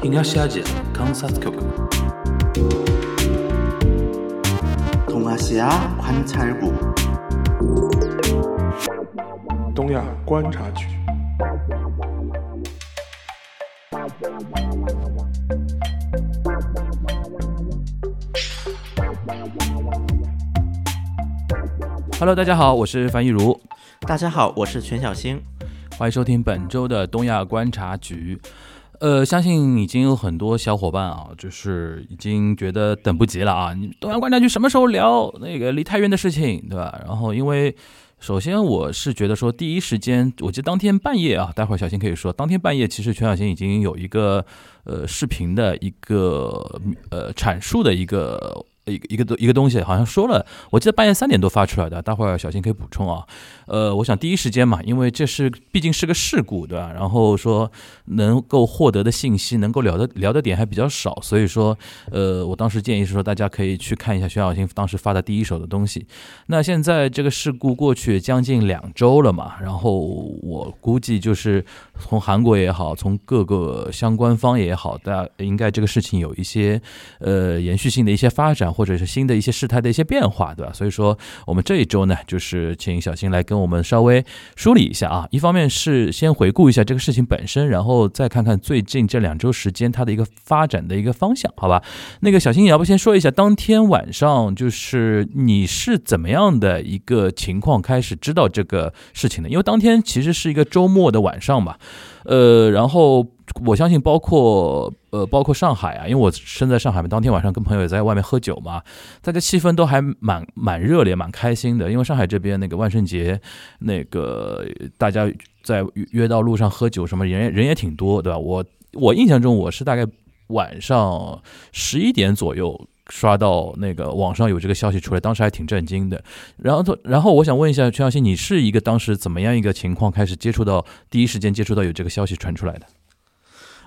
西亚区观察局，东亚观察局。Hello，大家好，我是樊亦茹。大家好，我是全小星。欢迎收听本周的东亚观察局。呃，相信已经有很多小伙伴啊，就是已经觉得等不及了啊！你东阳观察局什么时候聊那个离太原的事情，对吧？然后，因为首先我是觉得说，第一时间，我记得当天半夜啊，待会儿小新可以说，当天半夜其实全小新已经有一个呃视频的一个呃阐述的一个。一个一个一个东西，好像说了，我记得半夜三点多发出来的，待会儿小新可以补充啊。呃，我想第一时间嘛，因为这是毕竟是个事故，对吧？然后说能够获得的信息，能够聊的聊的点还比较少，所以说，呃，我当时建议是说，大家可以去看一下徐小新当时发的第一手的东西。那现在这个事故过去将近两周了嘛，然后我估计就是从韩国也好，从各个相关方也好，大家应该这个事情有一些呃延续性的一些发展。或者是新的一些事态的一些变化，对吧？所以说，我们这一周呢，就是请小新来跟我们稍微梳理一下啊。一方面是先回顾一下这个事情本身，然后再看看最近这两周时间它的一个发展的一个方向，好吧？那个小新，你要不先说一下当天晚上就是你是怎么样的一个情况开始知道这个事情的？因为当天其实是一个周末的晚上嘛，呃，然后。我相信，包括呃，包括上海啊，因为我身在上海嘛，当天晚上跟朋友也在外面喝酒嘛，大家气氛都还蛮蛮热烈、蛮开心的。因为上海这边那个万圣节，那个大家在约到路上喝酒，什么人人也挺多，对吧？我我印象中我是大概晚上十一点左右刷到那个网上有这个消息出来，当时还挺震惊的。然后，然后我想问一下全小新，你是一个当时怎么样一个情况开始接触到第一时间接触到有这个消息传出来的？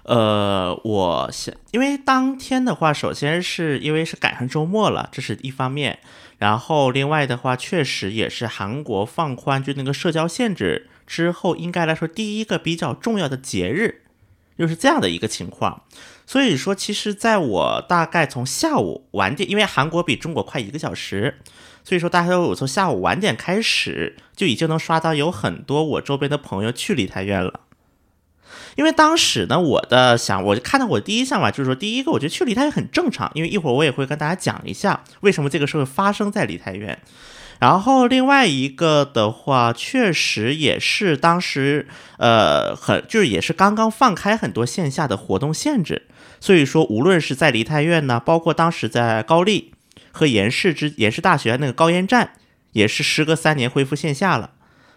呃，我想，因为当天的话，首先是因为是赶上周末了，这是一方面。然后另外的话，确实也是韩国放宽就那个社交限制之后，应该来说第一个比较重要的节日，就是这样的一个情况。所以说，其实在我大概从下午晚点，因为韩国比中国快一个小时，所以说大家我从下午晚点开始，就已经能刷到有很多我周边的朋友去梨泰院了。因为当时呢，我的想，我就看到我第一想法就是说，第一个，我觉得去梨泰院很正常，因为一会儿我也会跟大家讲一下为什么这个事会发生在梨泰院。然后另外一个的话，确实也是当时，呃，很就是也是刚刚放开很多线下的活动限制，所以说无论是在梨泰院呢，包括当时在高丽和延世之延世大学那个高烟站，也是时隔三年恢复线下了。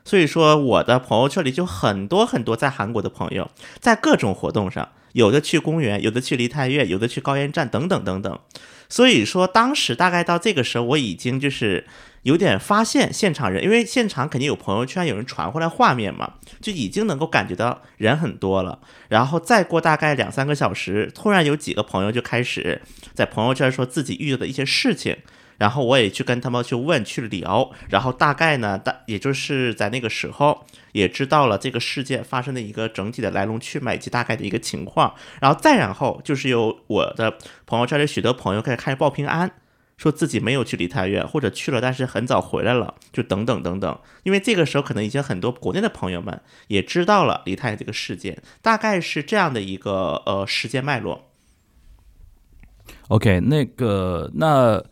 所以说，我的朋友圈里就很多很多在韩国的朋友，在各种活动上，有的去公园，有的去梨泰院，有的去高原站，等等等等。所以说，当时大概到这个时候，我已经就是有点发现现场人，因为现场肯定有朋友圈有人传回来画面嘛，就已经能够感觉到人很多了。然后再过大概两三个小时，突然有几个朋友就开始在朋友圈说自己遇到的一些事情。然后我也去跟他们去问去聊，然后大概呢，大也就是在那个时候也知道了这个事件发生的一个整体的来龙去脉以及大概的一个情况，然后再然后就是有我的朋友圈里许多朋友开始开始报平安，说自己没有去梨泰院或者去了，但是很早回来了，就等等等等。因为这个时候可能已经很多国内的朋友们也知道了梨泰这个事件，大概是这样的一个呃时间脉络。OK，那个那。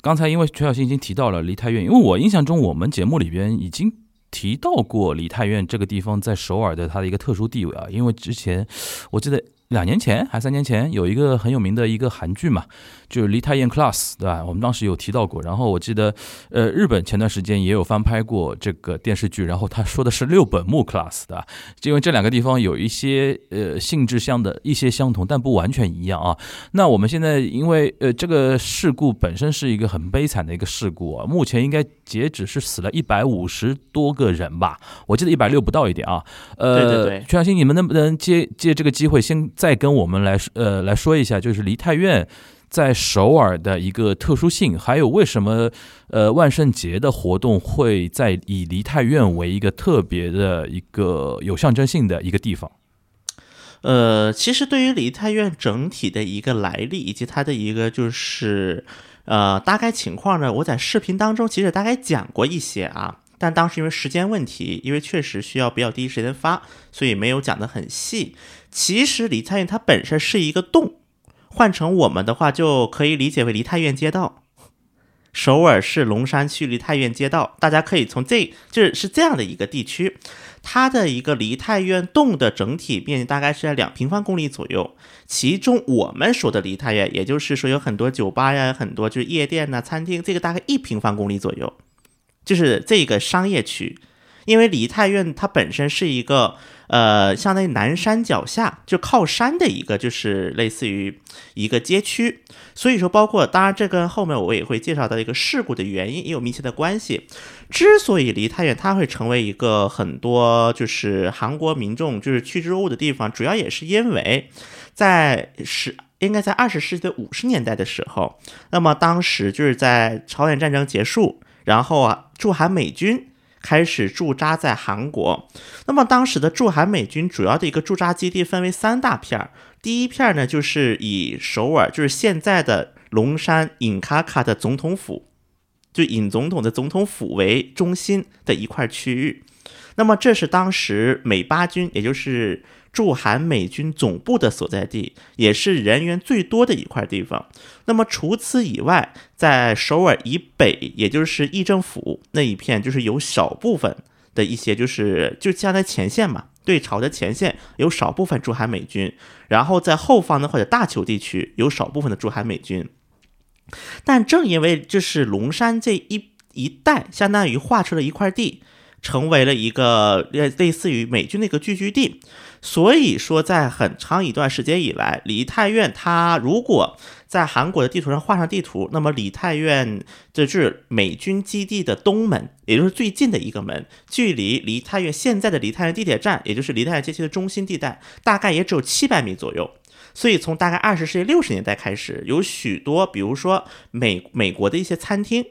刚才因为全小新已经提到了梨泰院，因为我印象中我们节目里边已经提到过梨泰院这个地方在首尔的它的一个特殊地位啊，因为之前我记得。两年前还三年前有一个很有名的一个韩剧嘛，就是《梨泰院 Class》，对吧？我们当时有提到过。然后我记得，呃，日本前段时间也有翻拍过这个电视剧，然后他说的是六本木 Class，对吧？因为这两个地方有一些呃性质相的一些相同，但不完全一样啊。那我们现在因为呃这个事故本身是一个很悲惨的一个事故啊，目前应该截止是死了一百五十多个人吧？我记得一百六不到一点啊。呃，对对对，全小新，你们能不能借借这个机会先？再跟我们来呃来说一下，就是梨泰院在首尔的一个特殊性，还有为什么呃万圣节的活动会在以梨泰院为一个特别的一个有象征性的一个地方。呃，其实对于梨泰院整体的一个来历以及它的一个就是呃大概情况呢，我在视频当中其实大概讲过一些啊，但当时因为时间问题，因为确实需要比较第一时间发，所以没有讲得很细。其实梨泰院它本身是一个洞，换成我们的话就可以理解为梨泰院街道。首尔市龙山区梨泰院街道，大家可以从这就是是这样的一个地区，它的一个梨泰院洞的整体面积大概是在两平方公里左右。其中我们说的梨泰院，也就是说有很多酒吧呀，很多就是夜店呐、餐厅，这个大概一平方公里左右，就是这个商业区。因为梨泰院它本身是一个。呃，相当于南山脚下就靠山的一个，就是类似于一个街区，所以说包括当然这跟后面我也会介绍到一个事故的原因也有密切的关系。之所以梨泰院，它会成为一个很多就是韩国民众就是趋之若鹜的地方，主要也是因为在十应该在二十世纪的五十年代的时候，那么当时就是在朝鲜战争结束，然后啊驻韩美军。开始驻扎在韩国，那么当时的驻韩美军主要的一个驻扎基地分为三大片儿，第一片呢就是以首尔，就是现在的龙山尹卡卡的总统府，就尹总统的总统府为中心的一块区域，那么这是当时美巴军，也就是。驻韩美军总部的所在地，也是人员最多的一块地方。那么除此以外，在首尔以北，也就是议政府那一片，就是有少部分的一些，就是就相当于前线嘛，对朝的前线有少部分驻韩美军。然后在后方呢，或者大邱地区有少部分的驻韩美军。但正因为就是龙山这一一带，相当于划出了一块地。成为了一个类类似于美军的一个聚居地，所以说在很长一段时间以来，梨泰院它如果在韩国的地图上画上地图，那么梨泰院这是美军基地的东门，也就是最近的一个门，距离梨泰院现在的梨泰院地铁站，也就是梨泰院街区的中心地带，大概也只有七百米左右。所以从大概二十世纪六十年代开始，有许多比如说美美国的一些餐厅。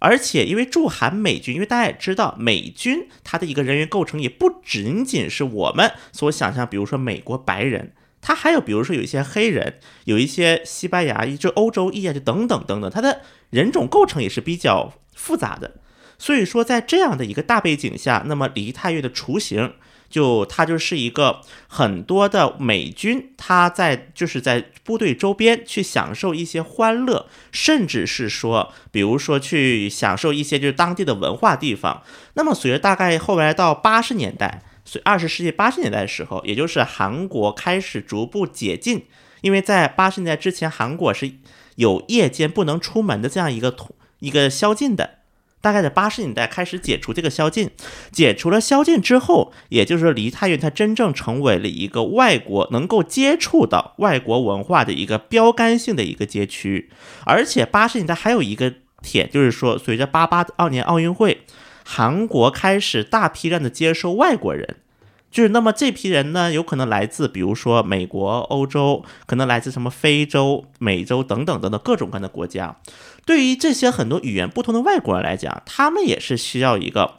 而且，因为驻韩美军，因为大家也知道，美军它的一个人员构成也不仅仅是我们所想象，比如说美国白人，他还有比如说有一些黑人，有一些西班牙裔，就欧洲裔啊，就等等等等，它的人种构成也是比较复杂的。所以说，在这样的一个大背景下，那么梨泰院的雏形。就它就是一个很多的美军，他在就是在部队周边去享受一些欢乐，甚至是说，比如说去享受一些就是当地的文化地方。那么随着大概后来到八十年代，随二十世纪八十年代的时候，也就是韩国开始逐步解禁，因为在八十年代之前，韩国是有夜间不能出门的这样一个统一个宵禁的。大概在八十年代开始解除这个宵禁，解除了宵禁之后，也就是说梨泰院它真正成为了一个外国能够接触到外国文化的一个标杆性的一个街区。而且八十年代还有一个点，就是说随着八八二年奥运会，韩国开始大批量的接收外国人。就是那么这批人呢，有可能来自比如说美国、欧洲，可能来自什么非洲、美洲等等等等各种各样的国家。对于这些很多语言不同的外国人来讲，他们也是需要一个，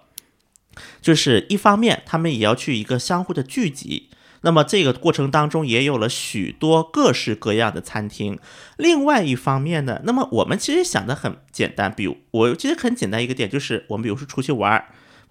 就是一方面他们也要去一个相互的聚集。那么这个过程当中也有了许多各式各样的餐厅。另外一方面呢，那么我们其实想的很简单，比如我其实很简单一个点就是我们比如说出去玩。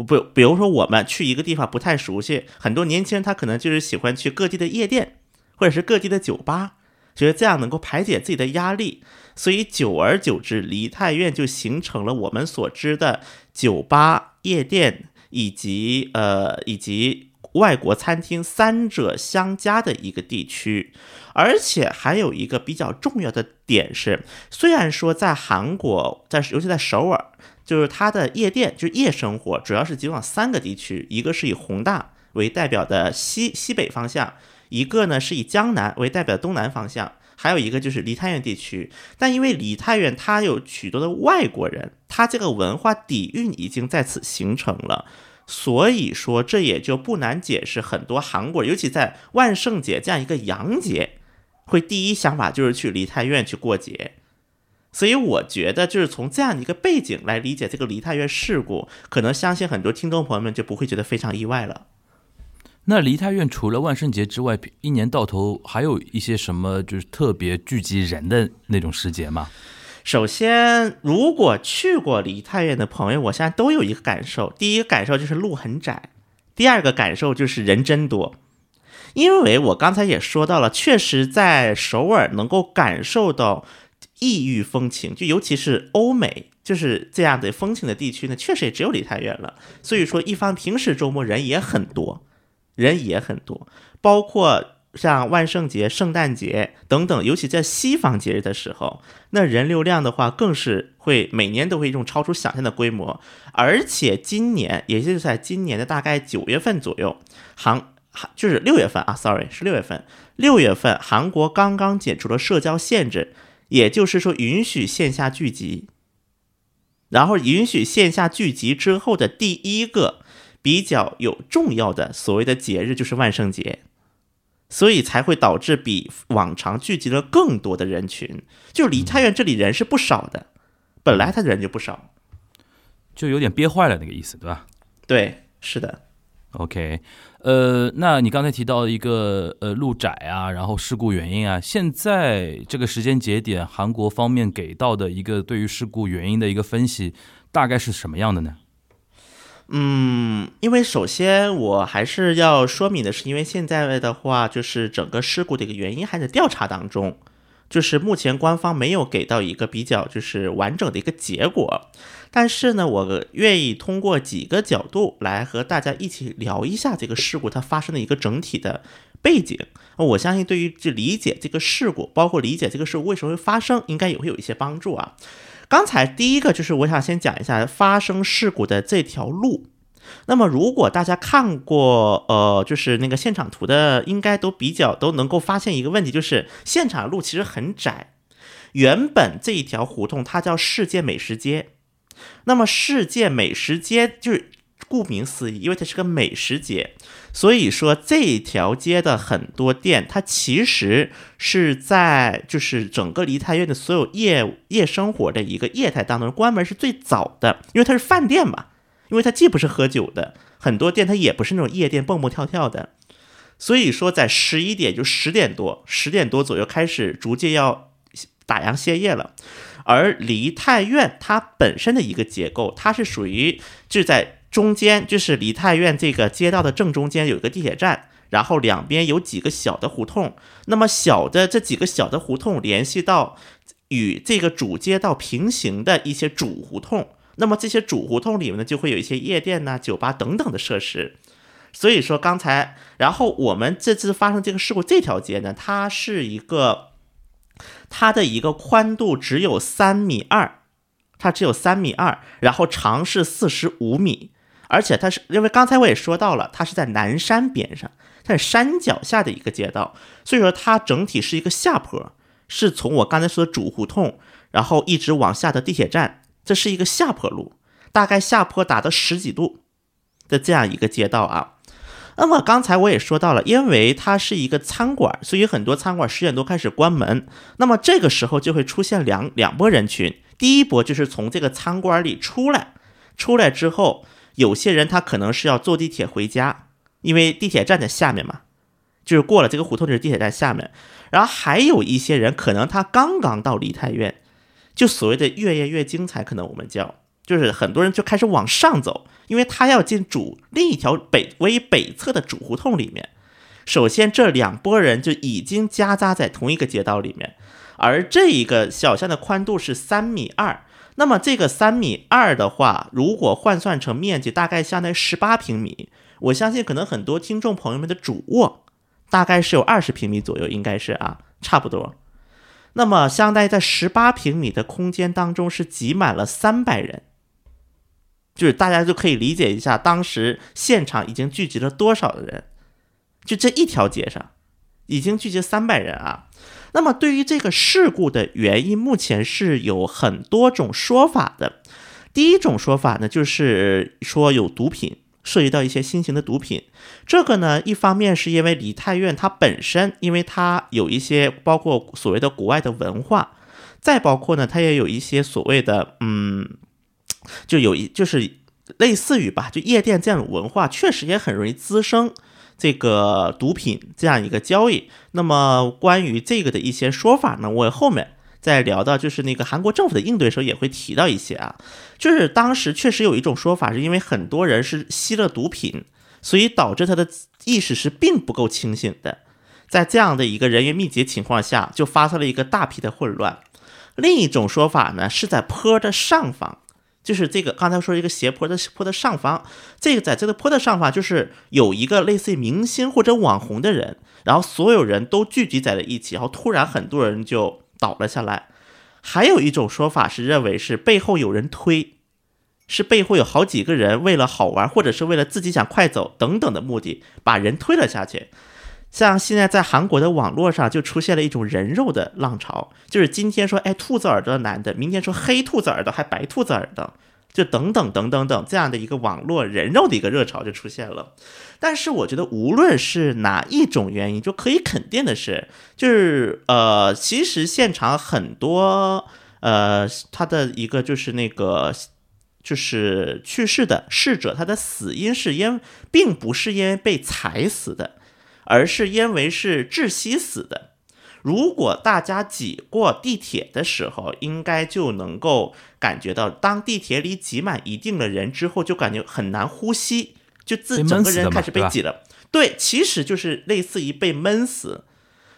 不，比如说我们去一个地方不太熟悉，很多年轻人他可能就是喜欢去各地的夜店，或者是各地的酒吧，觉得这样能够排解自己的压力，所以久而久之，梨泰院就形成了我们所知的酒吧、夜店以及呃以及外国餐厅三者相加的一个地区。而且还有一个比较重要的点是，虽然说在韩国，在尤其在首尔。就是它的夜店，就是夜生活，主要是集中三个地区，一个是以宏大为代表的西西北方向，一个呢是以江南为代表的东南方向，还有一个就是梨泰院地区。但因为梨泰院它有许多的外国人，它这个文化底蕴已经在此形成了，所以说这也就不难解释很多韩国，尤其在万圣节这样一个洋节，会第一想法就是去梨泰院去过节。所以我觉得，就是从这样的一个背景来理解这个梨泰院事故，可能相信很多听众朋友们就不会觉得非常意外了。那梨泰院除了万圣节之外，一年到头还有一些什么就是特别聚集人的那种时节吗？首先，如果去过梨泰院的朋友，我现在都有一个感受：第一个感受就是路很窄，第二个感受就是人真多。因为我刚才也说到了，确实在首尔能够感受到异域风情，就尤其是欧美就是这样的风情的地区呢，确实也只有梨泰院了。所以说，一方平时周末人也很多，人也很多，包括像万圣节、圣诞节等等，尤其在西方节日的时候，那人流量的话，更是会每年都会一种超出想象的规模。而且今年，也就是在今年的大概九月份左右，韩。就是六月份啊，sorry，是六月份。六月份，韩国刚刚解除了社交限制，也就是说允许线下聚集。然后允许线下聚集之后的第一个比较有重要的所谓的节日就是万圣节，所以才会导致比往常聚集了更多的人群。就梨泰院这里人是不少的，本来他人就不少，就有点憋坏了那个意思，对吧？对，是的。OK。呃，那你刚才提到一个呃路窄啊，然后事故原因啊，现在这个时间节点，韩国方面给到的一个对于事故原因的一个分析，大概是什么样的呢？嗯，因为首先我还是要说明的是，因为现在的话，就是整个事故的一个原因还在调查当中。就是目前官方没有给到一个比较就是完整的一个结果，但是呢，我愿意通过几个角度来和大家一起聊一下这个事故它发生的一个整体的背景。我相信对于这理解这个事故，包括理解这个事故为什么会发生，应该也会有一些帮助啊。刚才第一个就是我想先讲一下发生事故的这条路。那么，如果大家看过，呃，就是那个现场图的，应该都比较都能够发现一个问题，就是现场路其实很窄。原本这一条胡同它叫世界美食街，那么世界美食街就是顾名思义，因为它是个美食街，所以说这条街的很多店，它其实是在就是整个梨泰院的所有夜夜生活的一个业态当中关门是最早的，因为它是饭店嘛。因为它既不是喝酒的，很多店它也不是那种夜店蹦蹦跳跳的，所以说在十一点就十点多，十点多左右开始逐渐要打烊歇业了。而梨泰院它本身的一个结构，它是属于就在中间，就是梨泰院这个街道的正中间有一个地铁站，然后两边有几个小的胡同，那么小的这几个小的胡同联系到与这个主街道平行的一些主胡同。那么这些主胡同里面呢，就会有一些夜店呐、酒吧等等的设施。所以说刚才，然后我们这次发生这个事故，这条街呢，它是一个，它的一个宽度只有三米二，它只有三米二，然后长是四十五米，而且它是因为刚才我也说到了，它是在南山边上，它是山脚下的一个街道，所以说它整体是一个下坡，是从我刚才说的主胡同，然后一直往下的地铁站。这是一个下坡路，大概下坡达到十几度的这样一个街道啊。那么刚才我也说到了，因为它是一个餐馆，所以很多餐馆十点多开始关门。那么这个时候就会出现两两波人群，第一波就是从这个餐馆里出来，出来之后，有些人他可能是要坐地铁回家，因为地铁站在下面嘛，就是过了这个胡同就是地铁站下面。然后还有一些人可能他刚刚到梨泰院。就所谓的越夜越精彩，可能我们叫，就是很多人就开始往上走，因为他要进主另一条北为北侧的主胡同里面。首先，这两拨人就已经夹杂在同一个街道里面，而这一个小巷的宽度是三米二，那么这个三米二的话，如果换算成面积，大概相当于十八平米。我相信，可能很多听众朋友们的主卧大概是有二十平米左右，应该是啊，差不多。那么，相当于在十八平米的空间当中是挤满了三百人，就是大家就可以理解一下，当时现场已经聚集了多少的人，就这一条街上已经聚集三百人啊。那么，对于这个事故的原因，目前是有很多种说法的。第一种说法呢，就是说有毒品。涉及到一些新型的毒品，这个呢，一方面是因为梨泰院它本身，因为它有一些包括所谓的国外的文化，再包括呢，它也有一些所谓的，嗯，就有一就是类似于吧，就夜店这样的文化，确实也很容易滋生这个毒品这样一个交易。那么关于这个的一些说法呢，我后面在聊到就是那个韩国政府的应对时候也会提到一些啊，就是当时确实有一种说法，是因为很多人是吸了毒品，所以导致他的意识是并不够清醒的，在这样的一个人员密集情况下，就发生了一个大批的混乱。另一种说法呢，是在坡的上方。就是这个，刚才说一个斜坡的坡的上方，这个在这个坡的上方，就是有一个类似于明星或者网红的人，然后所有人都聚集在了一起，然后突然很多人就倒了下来。还有一种说法是认为是背后有人推，是背后有好几个人为了好玩，或者是为了自己想快走等等的目的，把人推了下去。像现在在韩国的网络上就出现了一种人肉的浪潮，就是今天说哎兔子耳朵的男的，明天说黑兔子耳朵还白兔子耳朵，就等等等等等这样的一个网络人肉的一个热潮就出现了。但是我觉得无论是哪一种原因，就可以肯定的是，就是呃，其实现场很多呃他的一个就是那个就是去世的逝者，他的死因是因并不是因为被踩死的。而是因为是窒息死的。如果大家挤过地铁的时候，应该就能够感觉到，当地铁里挤满一定的人之后，就感觉很难呼吸，就自整个人开始被挤了。对，其实就是类似于被闷死。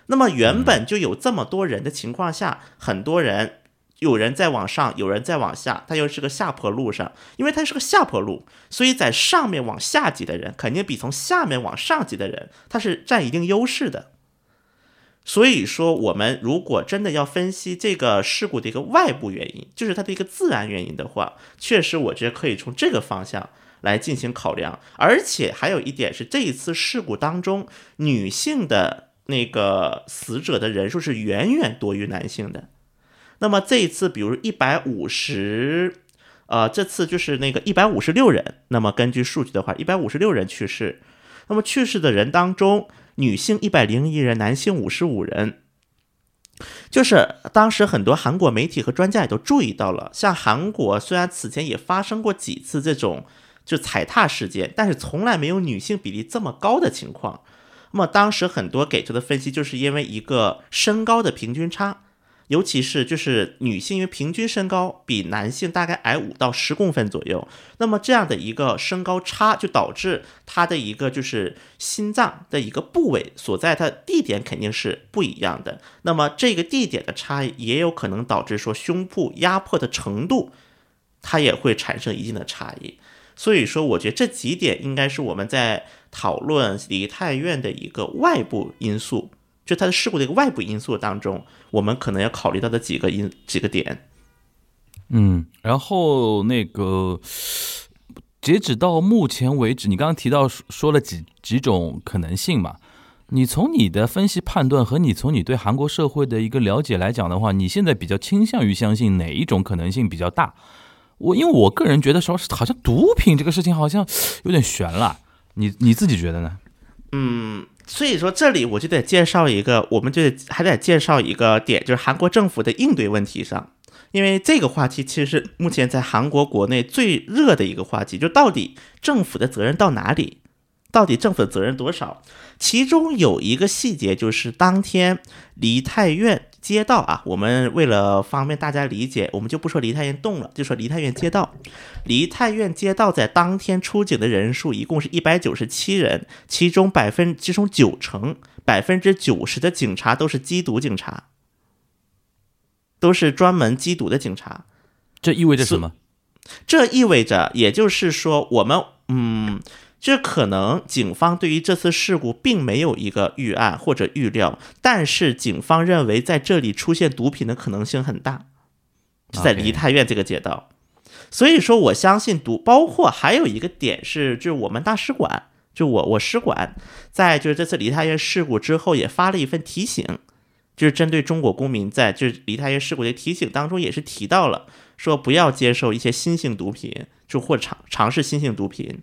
那么原本就有这么多人的情况下，很多人。有人在往上，有人在往下，它又是个下坡路上，因为它是个下坡路，所以在上面往下挤的人肯定比从下面往上挤的人，他是占一定优势的。所以说，我们如果真的要分析这个事故的一个外部原因，就是它的一个自然原因的话，确实我觉得可以从这个方向来进行考量。而且还有一点是，这一次事故当中，女性的那个死者的人数是远远多于男性的。那么这一次，比如一百五十，呃，这次就是那个一百五十六人。那么根据数据的话，一百五十六人去世。那么去世的人当中，女性一百零一人，男性五十五人。就是当时很多韩国媒体和专家也都注意到了，像韩国虽然此前也发生过几次这种就踩踏事件，但是从来没有女性比例这么高的情况。那么当时很多给出的分析，就是因为一个身高的平均差。尤其是就是女性，因为平均身高比男性大概矮五到十公分左右，那么这样的一个身高差就导致她的一个就是心脏的一个部位所在的地点肯定是不一样的。那么这个地点的差异也有可能导致说胸部压迫的程度，它也会产生一定的差异。所以说，我觉得这几点应该是我们在讨论梨泰院的一个外部因素。就它的事故的一个外部因素当中，我们可能要考虑到的几个因几个点。嗯，然后那个截止到目前为止，你刚刚提到说了几几种可能性嘛？你从你的分析判断和你从你对韩国社会的一个了解来讲的话，你现在比较倾向于相信哪一种可能性比较大？我因为我个人觉得说，好像毒品这个事情好像有点悬了。你你自己觉得呢？嗯。所以说，这里我就得介绍一个，我们就还得介绍一个点，就是韩国政府的应对问题上，因为这个话题其实是目前在韩国国内最热的一个话题，就到底政府的责任到哪里，到底政府的责任多少？其中有一个细节，就是当天梨泰院。街道啊，我们为了方便大家理解，我们就不说梨泰院洞了，就说梨泰院街道。梨泰院街道在当天出警的人数一共是一百九十七人，其中百分其中九成百分之九十的警察都是缉毒警察，都是专门缉毒的警察。这意味着什么？这意味着，也就是说，我们嗯。这可能警方对于这次事故并没有一个预案或者预料，但是警方认为在这里出现毒品的可能性很大，在梨泰院这个街道。所以说，我相信毒，包括还有一个点是，就是我们大使馆，就我我使馆在就是这次梨泰院事故之后也发了一份提醒，就是针对中国公民在就是梨泰院事故的提醒当中也是提到了，说不要接受一些新型毒品，就或尝尝试新型毒品。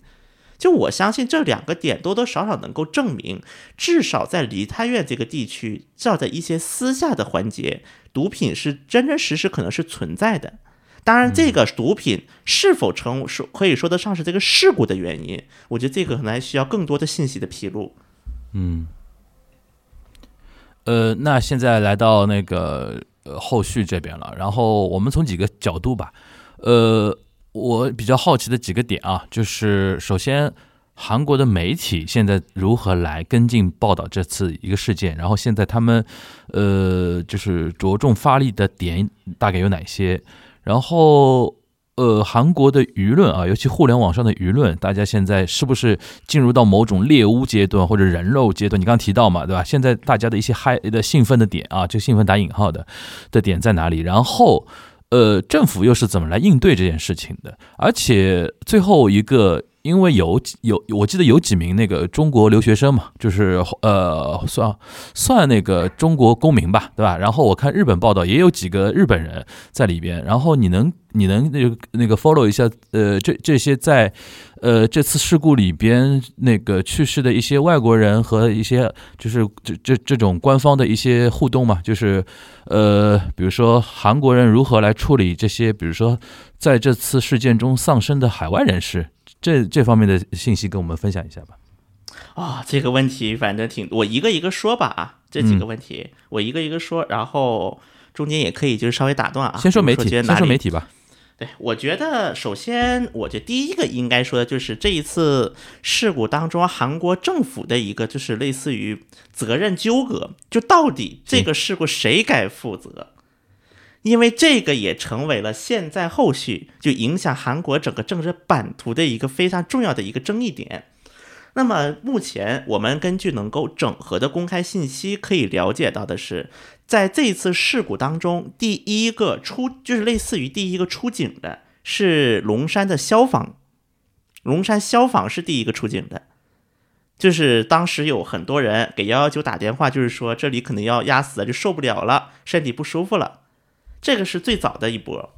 就我相信这两个点多多少少能够证明，至少在梨泰院这个地区，至少在一些私下的环节，毒品是真真实实可能是存在的。当然，这个毒品是否成说可以说得上是这个事故的原因，我觉得这个可能还需要更多的信息的披露。嗯，呃，那现在来到那个呃后续这边了，然后我们从几个角度吧，呃，我比较好奇的几个点啊，就是首先韩国的媒体现在如何来跟进报道这次一个事件，然后现在他们呃就是着重发力的点大概有哪些，然后。呃，韩国的舆论啊，尤其互联网上的舆论，大家现在是不是进入到某种猎巫阶段或者人肉阶段？你刚刚提到嘛，对吧？现在大家的一些嗨的兴奋的点啊，就兴奋打引号的的点在哪里？然后，呃，政府又是怎么来应对这件事情的？而且最后一个。因为有有，我记得有几名那个中国留学生嘛，就是呃，算算那个中国公民吧，对吧？然后我看日本报道也有几个日本人在里边。然后你能你能那个那个 follow 一下，呃，这这些在呃这次事故里边那个去世的一些外国人和一些就是这这这种官方的一些互动嘛，就是呃，比如说韩国人如何来处理这些，比如说在这次事件中丧生的海外人士。这这方面的信息跟我们分享一下吧。啊，这个问题反正挺，我一个一个说吧啊，这几个问题我一个一个说，然后中间也可以就是稍微打断啊。先说媒体，先说媒体吧。对，我觉得首先，我觉得第一个应该说的就是这一次事故当中，韩国政府的一个就是类似于责任纠葛，就到底这个事故谁该负责？因为这个也成为了现在后续就影响韩国整个政治版图的一个非常重要的一个争议点。那么目前我们根据能够整合的公开信息可以了解到的是，在这次事故当中，第一个出就是类似于第一个出警的是龙山的消防，龙山消防是第一个出警的，就是当时有很多人给幺幺九打电话，就是说这里可能要压死了，就受不了了，身体不舒服了。这个是最早的一波，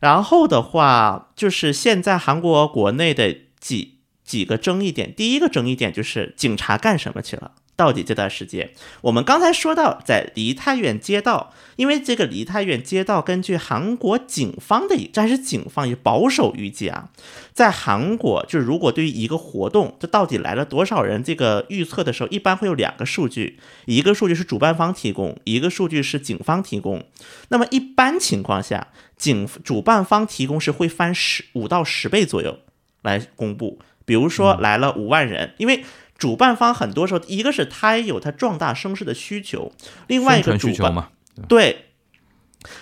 然后的话就是现在韩国国内的几几个争议点。第一个争议点就是警察干什么去了？到底这段时间，我们刚才说到在梨泰院街道，因为这个梨泰院街道，根据韩国警方的，这还是警方也保守预计啊，在韩国就是如果对于一个活动，这到底来了多少人，这个预测的时候，一般会有两个数据，一个数据是主办方提供，一个数据是警方提供。那么一般情况下，警主办方提供是会翻十五到十倍左右来公布，比如说来了五万人，因为。主办方很多时候，一个是他有他壮大声势的需求，另外一个主办对，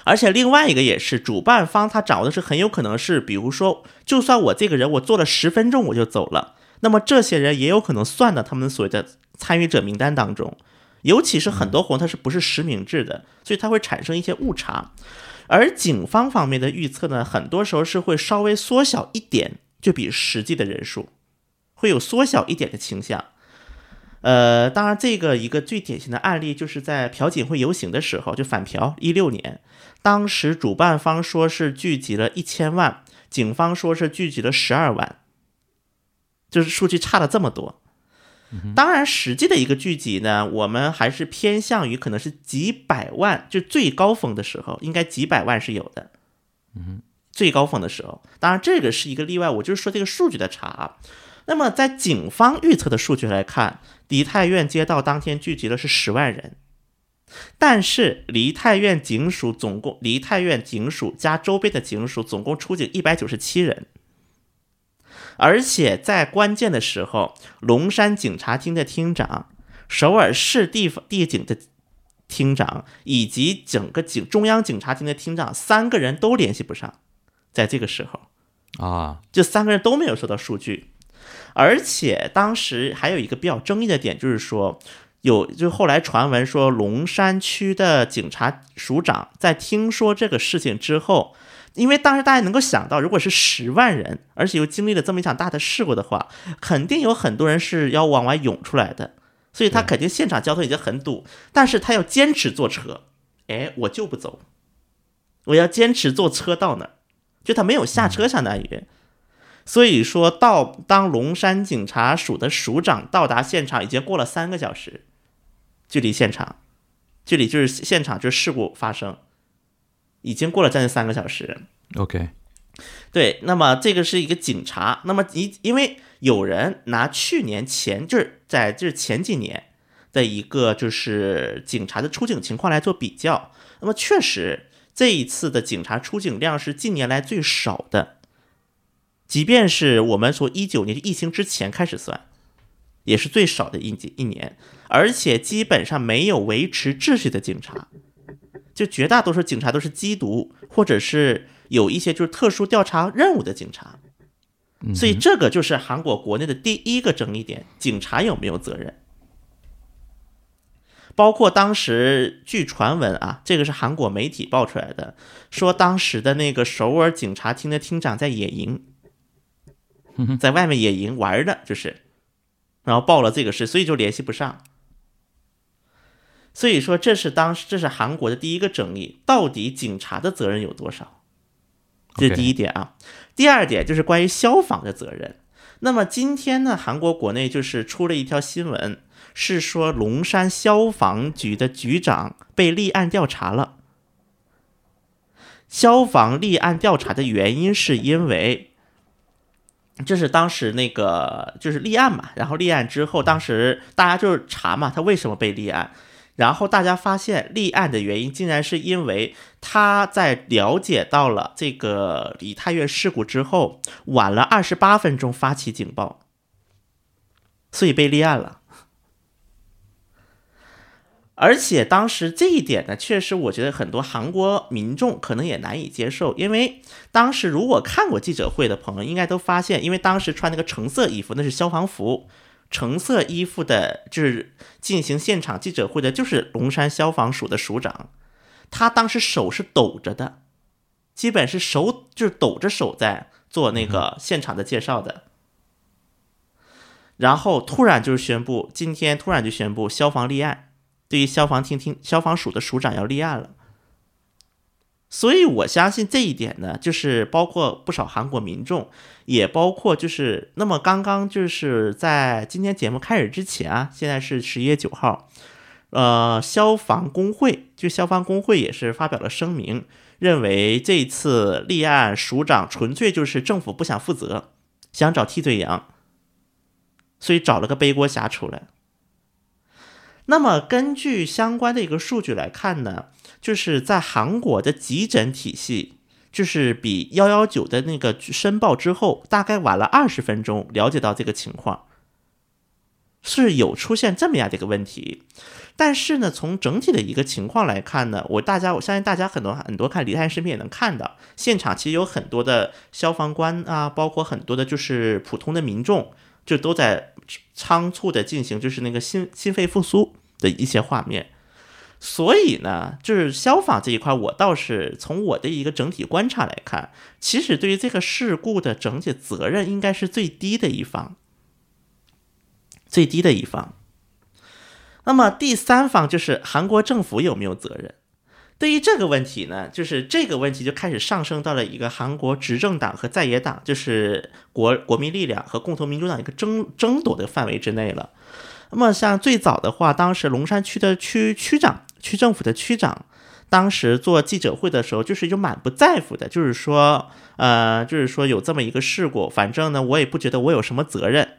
而且另外一个也是主办方他掌握的是很有可能是，比如说，就算我这个人我做了十分钟我就走了，那么这些人也有可能算到他们所谓的参与者名单当中，尤其是很多活动它是不是实名制的，所以它会产生一些误差，而警方方面的预测呢，很多时候是会稍微缩小一点，就比实际的人数。会有缩小一点的倾向，呃，当然，这个一个最典型的案例就是在朴槿惠游行的时候，就反朴一六年，当时主办方说是聚集了一千万，警方说是聚集了十二万，就是数据差了这么多。当然，实际的一个聚集呢，我们还是偏向于可能是几百万，就最高峰的时候，应该几百万是有的。嗯，最高峰的时候，当然这个是一个例外，我就是说这个数据的差。那么，在警方预测的数据来看，梨泰院街道当天聚集的是十万人，但是梨泰院警署总共，梨泰院警署加周边的警署总共出警一百九十七人，而且在关键的时候，龙山警察厅的厅长、首尔市地方地警的厅长以及整个警中央警察厅的厅长三个人都联系不上，在这个时候啊，这三个人都没有收到数据。而且当时还有一个比较争议的点，就是说，有就后来传闻说，龙山区的警察署长在听说这个事情之后，因为当时大家能够想到，如果是十万人，而且又经历了这么一场大的事故的话，肯定有很多人是要往外涌出来的，所以他肯定现场交通已经很堵，但是他要坚持坐车，哎，我就不走，我要坚持坐车到那儿，就他没有下车，相当于。所以说到当龙山警察署的署长到达现场，已经过了三个小时，距离现场，距离就是现场就是事故发生，已经过了将近三个小时。OK，对，那么这个是一个警察，那么你因为有人拿去年前就是在就是前几年的一个就是警察的出警情况来做比较，那么确实这一次的警察出警量是近年来最少的，即便是我们从一九年疫情之前开始算，也是最少的一一年，而且基本上没有维持秩序的警察，就绝大多数警察都是缉毒或者是。有一些就是特殊调查任务的警察，所以这个就是韩国国内的第一个争议点：警察有没有责任？包括当时据传闻啊，这个是韩国媒体爆出来的，说当时的那个首尔警察厅的厅长在野营，在外面野营玩的，就是，然后报了这个事，所以就联系不上。所以说，这是当时这是韩国的第一个争议：到底警察的责任有多少？这是第一点啊，第二点就是关于消防的责任。那么今天呢，韩国国内就是出了一条新闻，是说龙山消防局的局长被立案调查了。消防立案调查的原因是因为，就是当时那个就是立案嘛，然后立案之后，当时大家就是查嘛，他为什么被立案？然后大家发现立案的原因，竟然是因为他在了解到了这个李太岳事故之后，晚了二十八分钟发起警报，所以被立案了。而且当时这一点呢，确实我觉得很多韩国民众可能也难以接受，因为当时如果看过记者会的朋友，应该都发现，因为当时穿那个橙色衣服，那是消防服。橙色衣服的，就是进行现场记者会的，就是龙山消防署的署长，他当时手是抖着的，基本是手就是抖着手在做那个现场的介绍的，然后突然就是宣布，今天突然就宣布消防立案，对于消防厅厅消防署的署长要立案了。所以，我相信这一点呢，就是包括不少韩国民众，也包括就是那么刚刚就是在今天节目开始之前啊，现在是十一月九号，呃，消防工会就消防工会也是发表了声明，认为这次立案署长纯粹就是政府不想负责，想找替罪羊，所以找了个背锅侠出来。那么根据相关的一个数据来看呢？就是在韩国的急诊体系，就是比幺幺九的那个申报之后，大概晚了二十分钟了解到这个情况，是有出现这么样的一个问题。但是呢，从整体的一个情况来看呢，我大家我相信大家很多很多看离泰视频也能看到，现场其实有很多的消防官啊，包括很多的就是普通的民众，就都在仓促的进行就是那个心心肺复苏的一些画面。所以呢，就是消防这一块，我倒是从我的一个整体观察来看，其实对于这个事故的整体责任应该是最低的一方，最低的一方。那么第三方就是韩国政府有没有责任？对于这个问题呢，就是这个问题就开始上升到了一个韩国执政党和在野党，就是国国民力量和共同民主党一个争争夺的范围之内了。那么像最早的话，当时龙山区的区区长。区政府的区长当时做记者会的时候，就是就满不在乎的，就是说，呃，就是说有这么一个事故，反正呢，我也不觉得我有什么责任，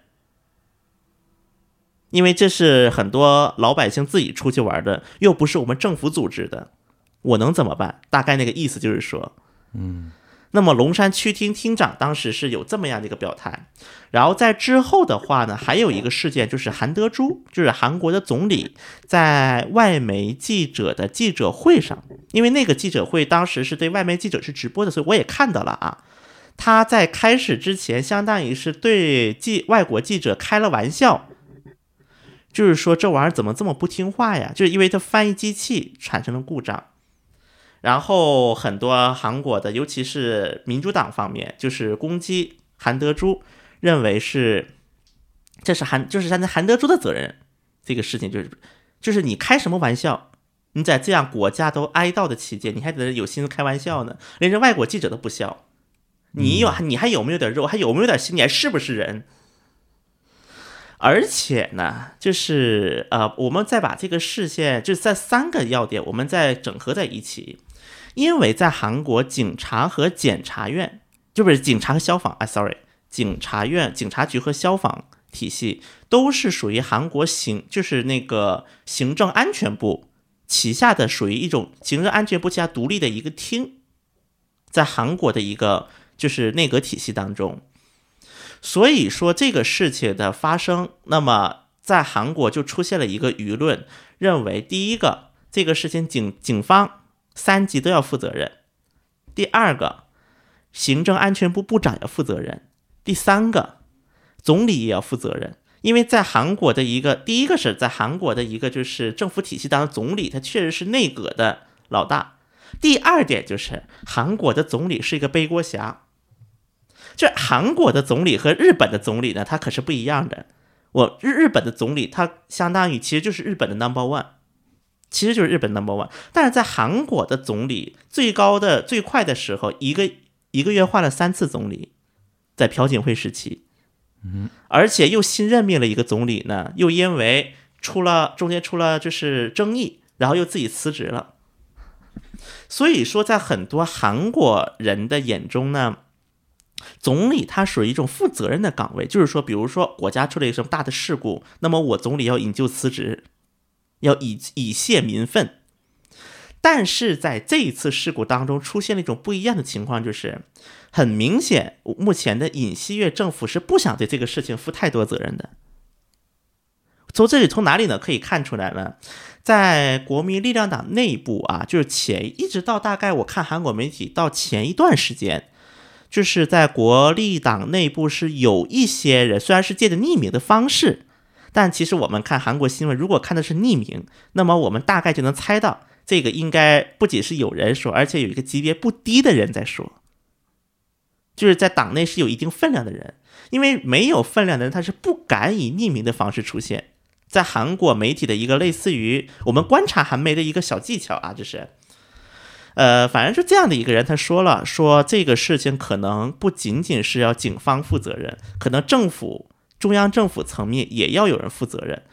因为这是很多老百姓自己出去玩的，又不是我们政府组织的，我能怎么办？大概那个意思就是说，嗯。那么龙山区厅厅长当时是有这么样的一个表态，然后在之后的话呢，还有一个事件就是韩德洙，就是韩国的总理，在外媒记者的记者会上，因为那个记者会当时是对外媒记者是直播的，所以我也看到了啊。他在开始之前，相当于是对记外国记者开了玩笑，就是说这玩意儿怎么这么不听话呀？就是因为他翻译机器产生了故障。然后很多韩国的，尤其是民主党方面，就是攻击韩德洙，认为是这是韩就是现在韩德洙的责任。这个事情就是就是你开什么玩笑？你在这样国家都哀悼的期间，你还在这有心思开玩笑呢？连这外国记者都不笑，你有 你还有没有点肉？还有没有点心？你还是不是人？而且呢，就是呃，我们再把这个视线，就是在三个要点，我们再整合在一起。因为在韩国，警察和检察院就不是警察和消防啊，sorry，警察院、警察局和消防体系都是属于韩国行，就是那个行政安全部旗下的，属于一种行政安全部旗下独立的一个厅，在韩国的一个就是内阁体系当中。所以说这个事情的发生，那么在韩国就出现了一个舆论，认为第一个这个事情警警方三级都要负责任，第二个行政安全部部长要负责任，第三个总理也要负责任，因为在韩国的一个第一个是在韩国的一个就是政府体系当中，总理他确实是内阁的老大，第二点就是韩国的总理是一个背锅侠。这韩国的总理和日本的总理呢，他可是不一样的。我日日本的总理，他相当于其实就是日本的 number one，其实就是日本 number one。但是在韩国的总理最高的最快的时候，一个一个月换了三次总理，在朴槿惠时期，嗯，而且又新任命了一个总理呢，又因为出了中间出了就是争议，然后又自己辞职了。所以说，在很多韩国人的眼中呢。总理他属于一种负责任的岗位，就是说，比如说国家出了一个什么大的事故，那么我总理要引咎辞职，要以以泄民愤。但是在这一次事故当中，出现了一种不一样的情况，就是很明显，目前的尹锡悦政府是不想对这个事情负太多责任的。从这里从哪里呢？可以看出来呢，在国民力量党内部啊，就是前一直到大概我看韩国媒体到前一段时间。就是在国立党内部是有一些人，虽然是借着匿名的方式，但其实我们看韩国新闻，如果看的是匿名，那么我们大概就能猜到，这个应该不仅是有人说，而且有一个级别不低的人在说，就是在党内是有一定分量的人，因为没有分量的人他是不敢以匿名的方式出现，在韩国媒体的一个类似于我们观察韩媒的一个小技巧啊，就是。呃，反正是这样的一个人，他说了，说这个事情可能不仅仅是要警方负责任，可能政府中央政府层面也要有人负责任，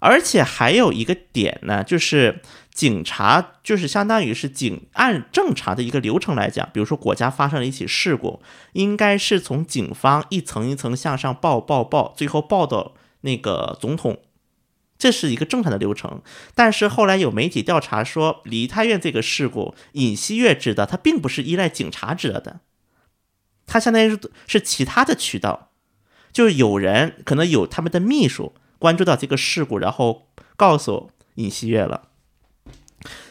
而且还有一个点呢，就是警察就是相当于是警按正常的一个流程来讲，比如说国家发生了一起事故，应该是从警方一层一层向上报报报，最后报到那个总统。这是一个正常的流程，但是后来有媒体调查说，梨泰院这个事故，尹锡悦知道，他并不是依赖警察知道的，他相当于是是其他的渠道，就有人可能有他们的秘书关注到这个事故，然后告诉尹锡悦了。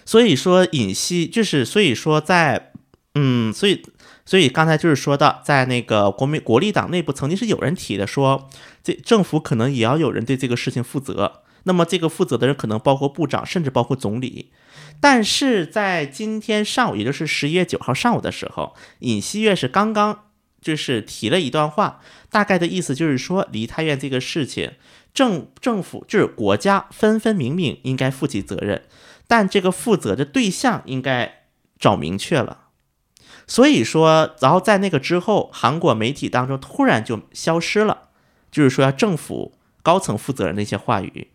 所以说尹锡就是所以说在嗯，所以所以刚才就是说到，在那个国民国立党内部曾经是有人提的说，这政府可能也要有人对这个事情负责。那么这个负责的人可能包括部长，甚至包括总理。但是在今天上午，也就是十一月九号上午的时候，尹锡悦是刚刚就是提了一段话，大概的意思就是说，梨泰院这个事情，政政府就是国家分分明明应该负起责任，但这个负责的对象应该找明确了。所以说，然后在那个之后，韩国媒体当中突然就消失了，就是说要政府高层负责人的一些话语。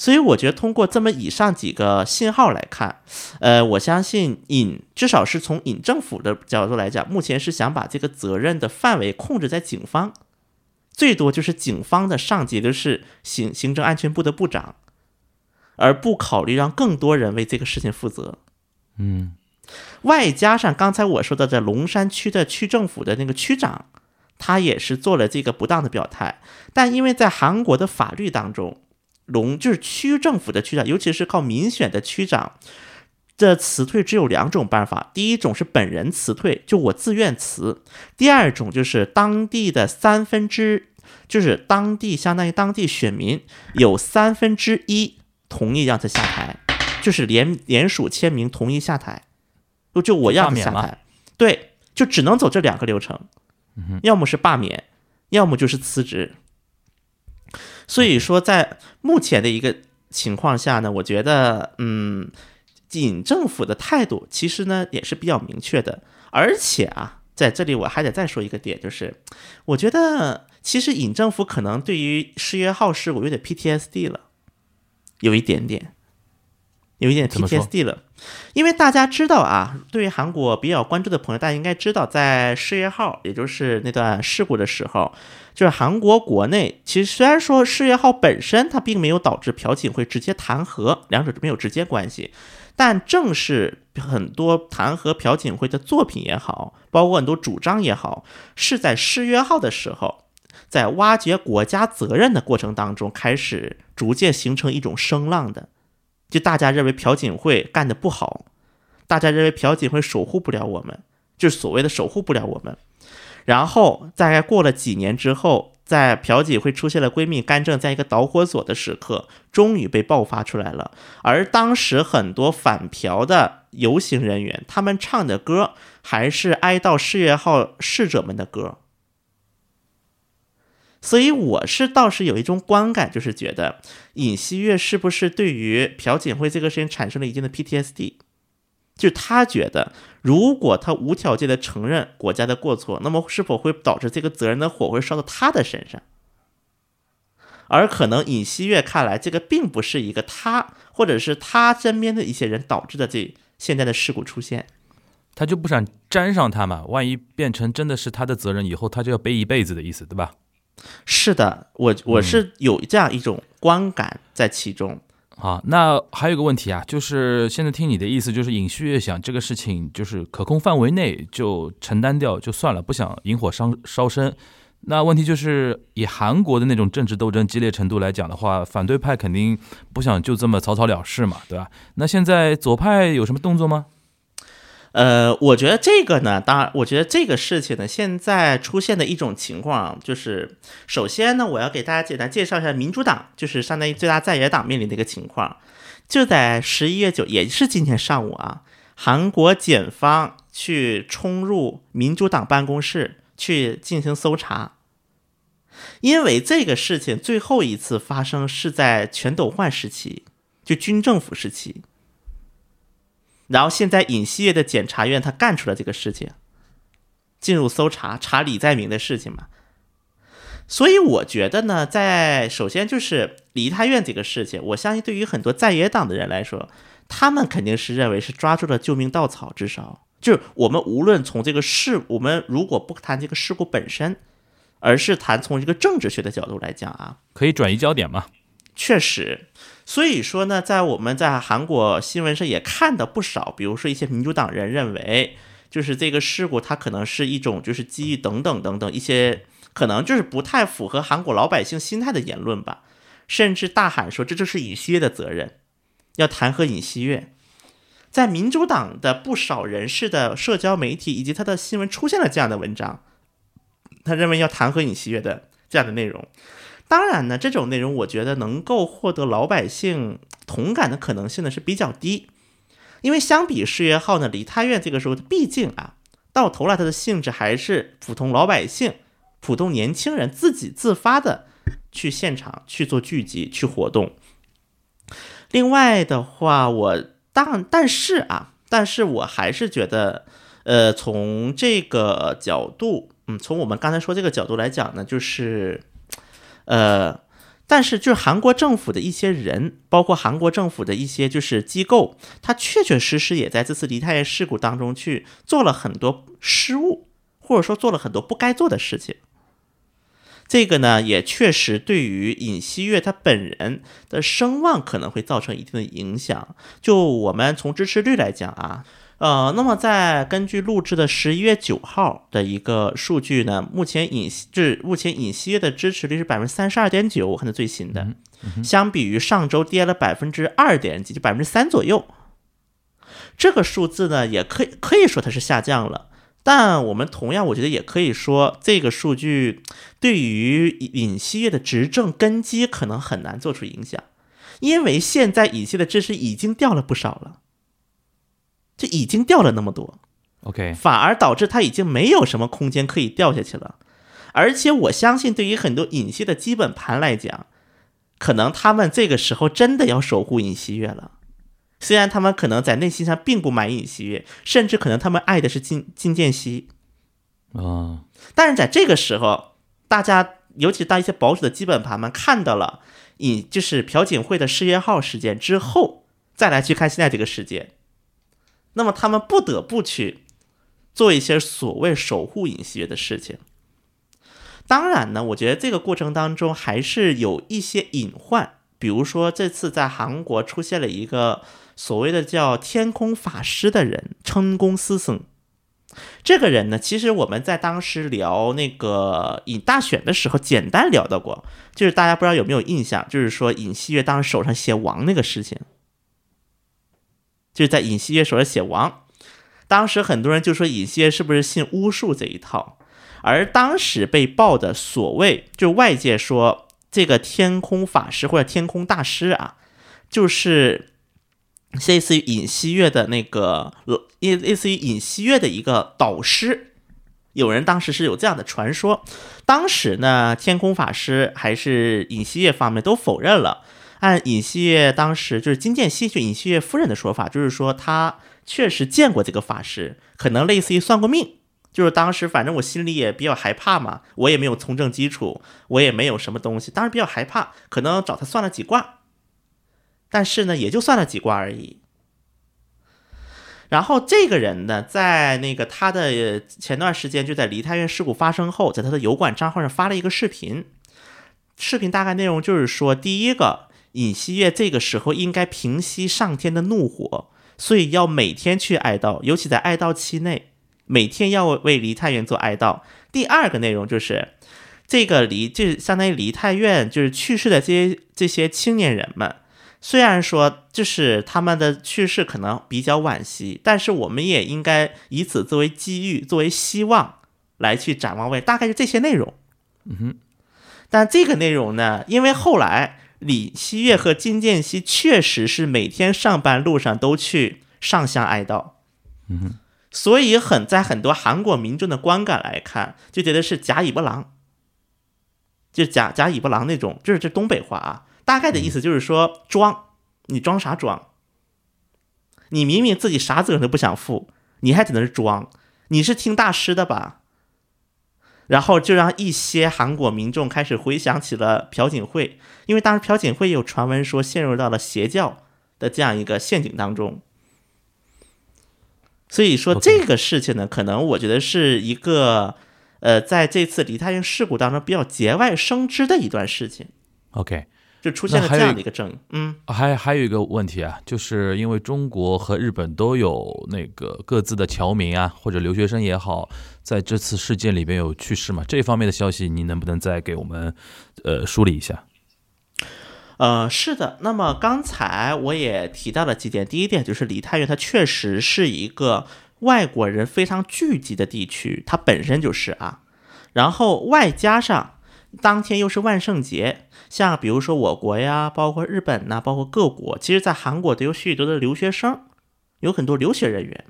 所以我觉得，通过这么以上几个信号来看，呃，我相信尹至少是从尹政府的角度来讲，目前是想把这个责任的范围控制在警方，最多就是警方的上级就是行行政安全部的部长，而不考虑让更多人为这个事情负责。嗯，外加上刚才我说的，在龙山区的区政府的那个区长，他也是做了这个不当的表态，但因为在韩国的法律当中。龙就是区政府的区长，尤其是靠民选的区长的辞退只有两种办法：第一种是本人辞退，就我自愿辞；第二种就是当地的三分之，就是当地相当于当地选民有三分之一同意让他下台，就是联联署签名同意下台，就就我要他下台，对，就只能走这两个流程，要么是罢免，要么就是辞职。所以说，在目前的一个情况下呢，我觉得，嗯，尹政府的态度其实呢也是比较明确的。而且啊，在这里我还得再说一个点，就是我觉得其实尹政府可能对于失约号事故有点 PTSD 了，有一点点。有一点 PTSD 了。因为大家知道啊，对于韩国比较关注的朋友，大家应该知道，在世越号，也就是那段事故的时候，就是韩国国内其实虽然说世越号本身它并没有导致朴槿惠直接弹劾，两者没有直接关系，但正是很多弹劾朴槿惠的作品也好，包括很多主张也好，是在世越号的时候，在挖掘国家责任的过程当中，开始逐渐形成一种声浪的。就大家认为朴槿惠干的不好，大家认为朴槿惠守护不了我们，就是所谓的守护不了我们。然后大概过了几年之后，在朴槿惠出现了闺蜜干政在一个导火索的时刻，终于被爆发出来了。而当时很多反朴的游行人员，他们唱的歌还是哀悼世越号逝者们的歌。所以我是倒是有一种观感，就是觉得尹锡悦是不是对于朴槿惠这个事情产生了一定的 PTSD，就他觉得如果他无条件的承认国家的过错，那么是否会导致这个责任的火会烧到他的身上？而可能尹锡悦看来，这个并不是一个他或者是他身边的一些人导致的这现在的事故出现。他就不想沾上他嘛，万一变成真的是他的责任，以后他就要背一辈子的意思，对吧？是的，我我是有这样一种观感在其中。好，那还有个问题啊，就是现在听你的意思，就是尹旭月想这个事情就是可控范围内就承担掉就算了，不想引火烧烧身。那问题就是以韩国的那种政治斗争激烈程度来讲的话，反对派肯定不想就这么草草了事嘛，对吧？那现在左派有什么动作吗？呃，我觉得这个呢，当然，我觉得这个事情呢，现在出现的一种情况，就是首先呢，我要给大家简单介绍一下民主党，就是相当于最大在野党面临的一个情况。就在十一月九，也是今天上午啊，韩国检方去冲入民主党办公室去进行搜查，因为这个事情最后一次发生是在全斗焕时期，就军政府时期。然后现在尹锡悦的检察院他干出了这个事情，进入搜查查李在明的事情嘛。所以我觉得呢，在首先就是梨泰院这个事情，我相信对于很多在野党的人来说，他们肯定是认为是抓住了救命稻草，至少就是我们无论从这个事，我们如果不谈这个事故本身，而是谈从一个政治学的角度来讲啊，可以转移焦点嘛？确实。所以说呢，在我们在韩国新闻上也看到不少，比如说一些民主党人认为，就是这个事故它可能是一种就是机遇等等等等一些可能就是不太符合韩国老百姓心态的言论吧，甚至大喊说这就是尹锡悦的责任，要弹劾尹锡悦。在民主党的不少人士的社交媒体以及他的新闻出现了这样的文章，他认为要弹劾尹锡悦的这样的内容。当然呢，这种内容我觉得能够获得老百姓同感的可能性呢是比较低，因为相比世越号呢，梨泰院这个时候毕竟啊，到头来它的性质还是普通老百姓、普通年轻人自己自发的去现场去做聚集、去活动。另外的话，我当但是啊，但是我还是觉得，呃，从这个角度，嗯，从我们刚才说这个角度来讲呢，就是。呃，但是就是韩国政府的一些人，包括韩国政府的一些就是机构，他确确实实也在这次梨泰院事故当中去做了很多失误，或者说做了很多不该做的事情。这个呢，也确实对于尹锡悦他本人的声望可能会造成一定的影响。就我们从支持率来讲啊。呃，那么在根据录制的十一月九号的一个数据呢，目前尹就是目前尹锡悦的支持率是百分之三十二点九，我看的最新的，相比于上周跌了百分之二点几，就百分之三左右。这个数字呢，也可以可以说它是下降了，但我们同样我觉得也可以说，这个数据对于尹锡悦的执政根基可能很难做出影响，因为现在尹锡的支持已经掉了不少了。就已经掉了那么多，OK，反而导致他已经没有什么空间可以掉下去了。而且我相信，对于很多尹锡的基本盘来讲，可能他们这个时候真的要守护尹锡月了。虽然他们可能在内心上并不满意尹锡月，甚至可能他们爱的是金金建熙啊，但是在这个时候，大家尤其当一些保守的基本盘们看到了尹就是朴槿惠的世越号事件之后。再来去看现在这个世界，那么他们不得不去做一些所谓守护尹锡悦的事情。当然呢，我觉得这个过程当中还是有一些隐患，比如说这次在韩国出现了一个所谓的叫天空法师的人，称公司僧。这个人呢，其实我们在当时聊那个尹大选的时候，简单聊到过，就是大家不知道有没有印象，就是说尹锡悦当时手上写王那个事情，就是在尹锡悦手上写王，当时很多人就说尹锡悦是不是信巫术这一套，而当时被报的所谓，就外界说这个天空法师或者天空大师啊，就是。类似于尹锡悦的那个，类类似于尹锡悦的一个导师，有人当时是有这样的传说。当时呢，天空法师还是尹锡悦方面都否认了。按尹锡悦当时就是金建熙，就尹锡悦夫人的说法，就是说他确实见过这个法师，可能类似于算过命。就是当时反正我心里也比较害怕嘛，我也没有从政基础，我也没有什么东西，当时比较害怕，可能找他算了几卦。但是呢，也就算了几卦而已。然后这个人呢，在那个他的前段时间就在梨泰院事故发生后，在他的油管账号上发了一个视频。视频大概内容就是说，第一个，尹锡悦这个时候应该平息上天的怒火，所以要每天去哀悼，尤其在哀悼期内，每天要为梨泰院做哀悼。第二个内容就是，这个梨就相当于梨泰院就是去世的这些这些青年人们。虽然说就是他们的去世可能比较惋惜，但是我们也应该以此作为机遇，作为希望来去展望未来。大概就这些内容。嗯哼。但这个内容呢，因为后来李希月和金建熙确实是每天上班路上都去上香哀悼。嗯。所以很在很多韩国民众的观感来看，就觉得是假尾巴狼，就假假尾巴狼那种，就是这东北话啊。大概的意思就是说，装你装啥装？你明明自己啥责任都不想负，你还在那装？你是听大师的吧？然后就让一些韩国民众开始回想起了朴槿惠，因为当时朴槿惠有传闻说陷入到了邪教的这样一个陷阱当中。所以说这个事情呢，可能我觉得是一个呃，在这次梨泰院事故当中比较节外生枝的一段事情。OK。就出现了这样的一个争议，嗯，还还有一个问题啊，就是因为中国和日本都有那个各自的侨民啊，或者留学生也好，在这次事件里边有去世嘛，这方面的消息，你能不能再给我们呃梳理一下？呃，是的，那么刚才我也提到了几点，第一点就是梨泰院它确实是一个外国人非常聚集的地区，它本身就是啊，然后外加上。当天又是万圣节，像比如说我国呀，包括日本呐，包括各国，其实在韩国都有许多的留学生，有很多留学人员。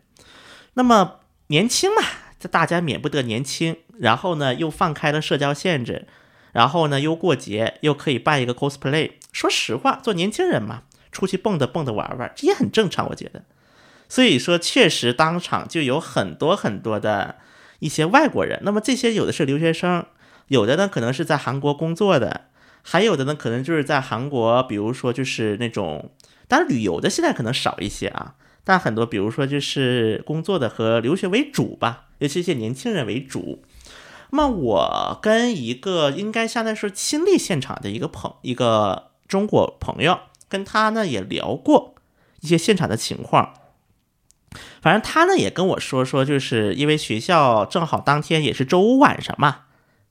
那么年轻嘛，这大家免不得年轻，然后呢又放开了社交限制，然后呢又过节，又可以办一个 cosplay。说实话，做年轻人嘛，出去蹦跶蹦跶玩玩，这也很正常，我觉得。所以说，确实当场就有很多很多的一些外国人。那么这些有的是留学生。有的呢，可能是在韩国工作的，还有的呢，可能就是在韩国，比如说就是那种，当然旅游的现在可能少一些啊，但很多，比如说就是工作的和留学为主吧，尤其一些年轻人为主。那么我跟一个应该相当于是亲历现场的一个朋，一个中国朋友，跟他呢也聊过一些现场的情况。反正他呢也跟我说说，就是因为学校正好当天也是周五晚上嘛。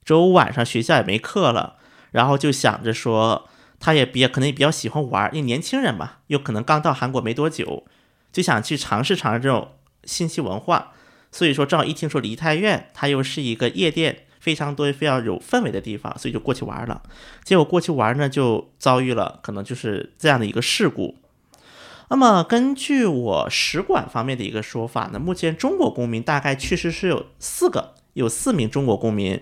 周五晚上学校也没课了，然后就想着说，他也比较可能也比较喜欢玩，因为年轻人嘛，又可能刚到韩国没多久，就想去尝试尝试这种信息文化。所以说，正好一听说梨泰院，它又是一个夜店非常多、非常有氛围的地方，所以就过去玩了。结果过去玩呢，就遭遇了可能就是这样的一个事故。那么根据我使馆方面的一个说法呢，目前中国公民大概确实是有四个，有四名中国公民。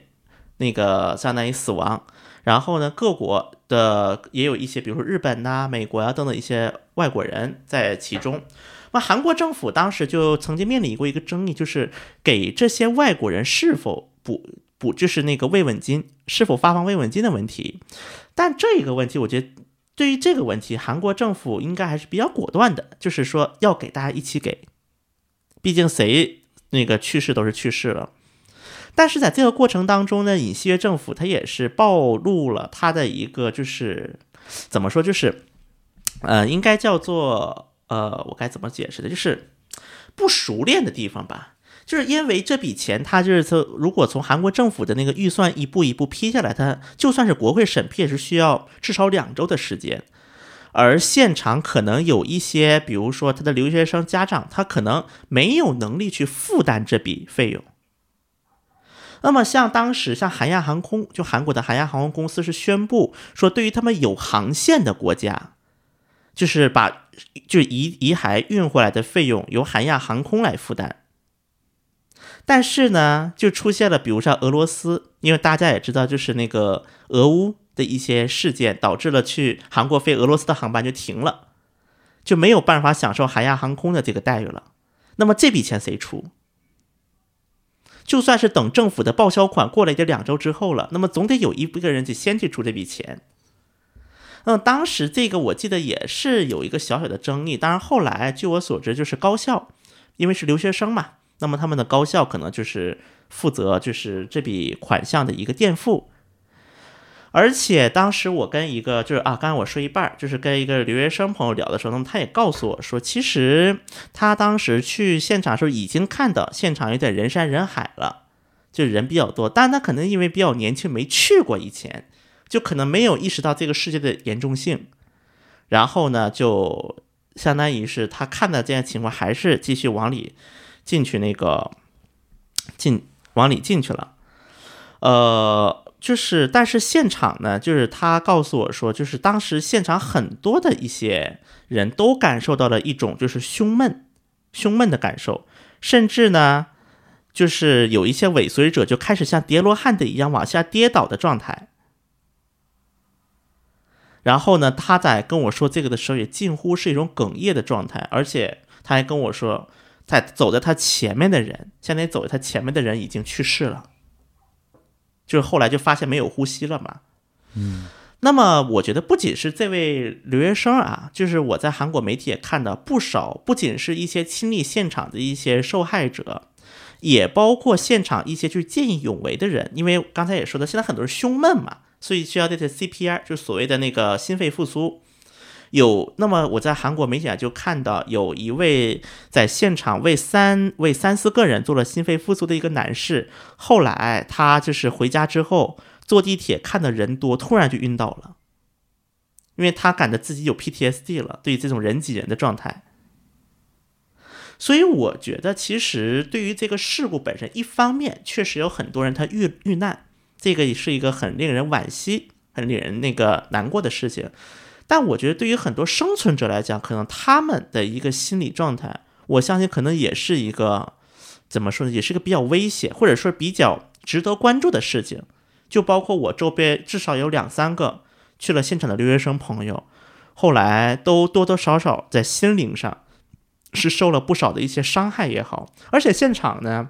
那个相当于死亡，然后呢，各国的也有一些，比如说日本呐、美国啊等等一些外国人在其中。那韩国政府当时就曾经面临过一个争议，就是给这些外国人是否补补，就是那个慰问金是否发放慰问金的问题。但这一个问题，我觉得对于这个问题，韩国政府应该还是比较果断的，就是说要给大家一起给，毕竟谁那个去世都是去世了。但是在这个过程当中呢，尹锡悦政府他也是暴露了他的一个就是怎么说，就是呃，应该叫做呃，我该怎么解释的，就是不熟练的地方吧。就是因为这笔钱，他就是从如果从韩国政府的那个预算一步一步批下来，他就算是国会审批，也是需要至少两周的时间。而现场可能有一些，比如说他的留学生家长，他可能没有能力去负担这笔费用。那么像当时像韩亚航空，就韩国的韩亚航空公司是宣布说，对于他们有航线的国家，就是把就是遗遗骸运回来的费用由韩亚航空来负担。但是呢，就出现了，比如像俄罗斯，因为大家也知道，就是那个俄乌的一些事件，导致了去韩国飞俄罗斯的航班就停了，就没有办法享受韩亚航空的这个待遇了。那么这笔钱谁出？就算是等政府的报销款过了这两周之后了，那么总得有一个人得先去出这笔钱。嗯，当时这个我记得也是有一个小小的争议，当然后来据我所知，就是高校，因为是留学生嘛。那么他们的高校可能就是负责就是这笔款项的一个垫付，而且当时我跟一个就是啊，刚才我说一半，就是跟一个留学生朋友聊的时候，那么他也告诉我说，其实他当时去现场的时候已经看到现场有点人山人海了，就人比较多，但他可能因为比较年轻，没去过以前，就可能没有意识到这个世界的严重性，然后呢，就相当于是他看到这样情况，还是继续往里。进去那个进往里进去了，呃，就是但是现场呢，就是他告诉我说，就是当时现场很多的一些人都感受到了一种就是胸闷、胸闷的感受，甚至呢，就是有一些尾随者就开始像叠罗汉的一样往下跌倒的状态。然后呢，他在跟我说这个的时候，也近乎是一种哽咽的状态，而且他还跟我说。在走在他前面的人，现在走在他前面的人已经去世了，就是后来就发现没有呼吸了嘛。嗯，那么我觉得不仅是这位留学生啊，就是我在韩国媒体也看到不少，不仅是一些亲历现场的一些受害者，也包括现场一些就是见义勇为的人，因为刚才也说的，现在很多人胸闷嘛，所以需要这些 CPR，就是所谓的那个心肺复苏。有，那么我在韩国媒体就看到有一位在现场为三为三四个人做了心肺复苏的一个男士，后来他就是回家之后坐地铁看的人多，突然就晕倒了，因为他感觉自己有 PTSD 了，对于这种人挤人的状态。所以我觉得，其实对于这个事故本身，一方面确实有很多人他遇遇难，这个也是一个很令人惋惜、很令人那个难过的事情。但我觉得，对于很多生存者来讲，可能他们的一个心理状态，我相信可能也是一个怎么说呢，也是一个比较危险，或者说比较值得关注的事情。就包括我周边至少有两三个去了现场的留学生朋友，后来都多多少少在心灵上是受了不少的一些伤害也好，而且现场呢。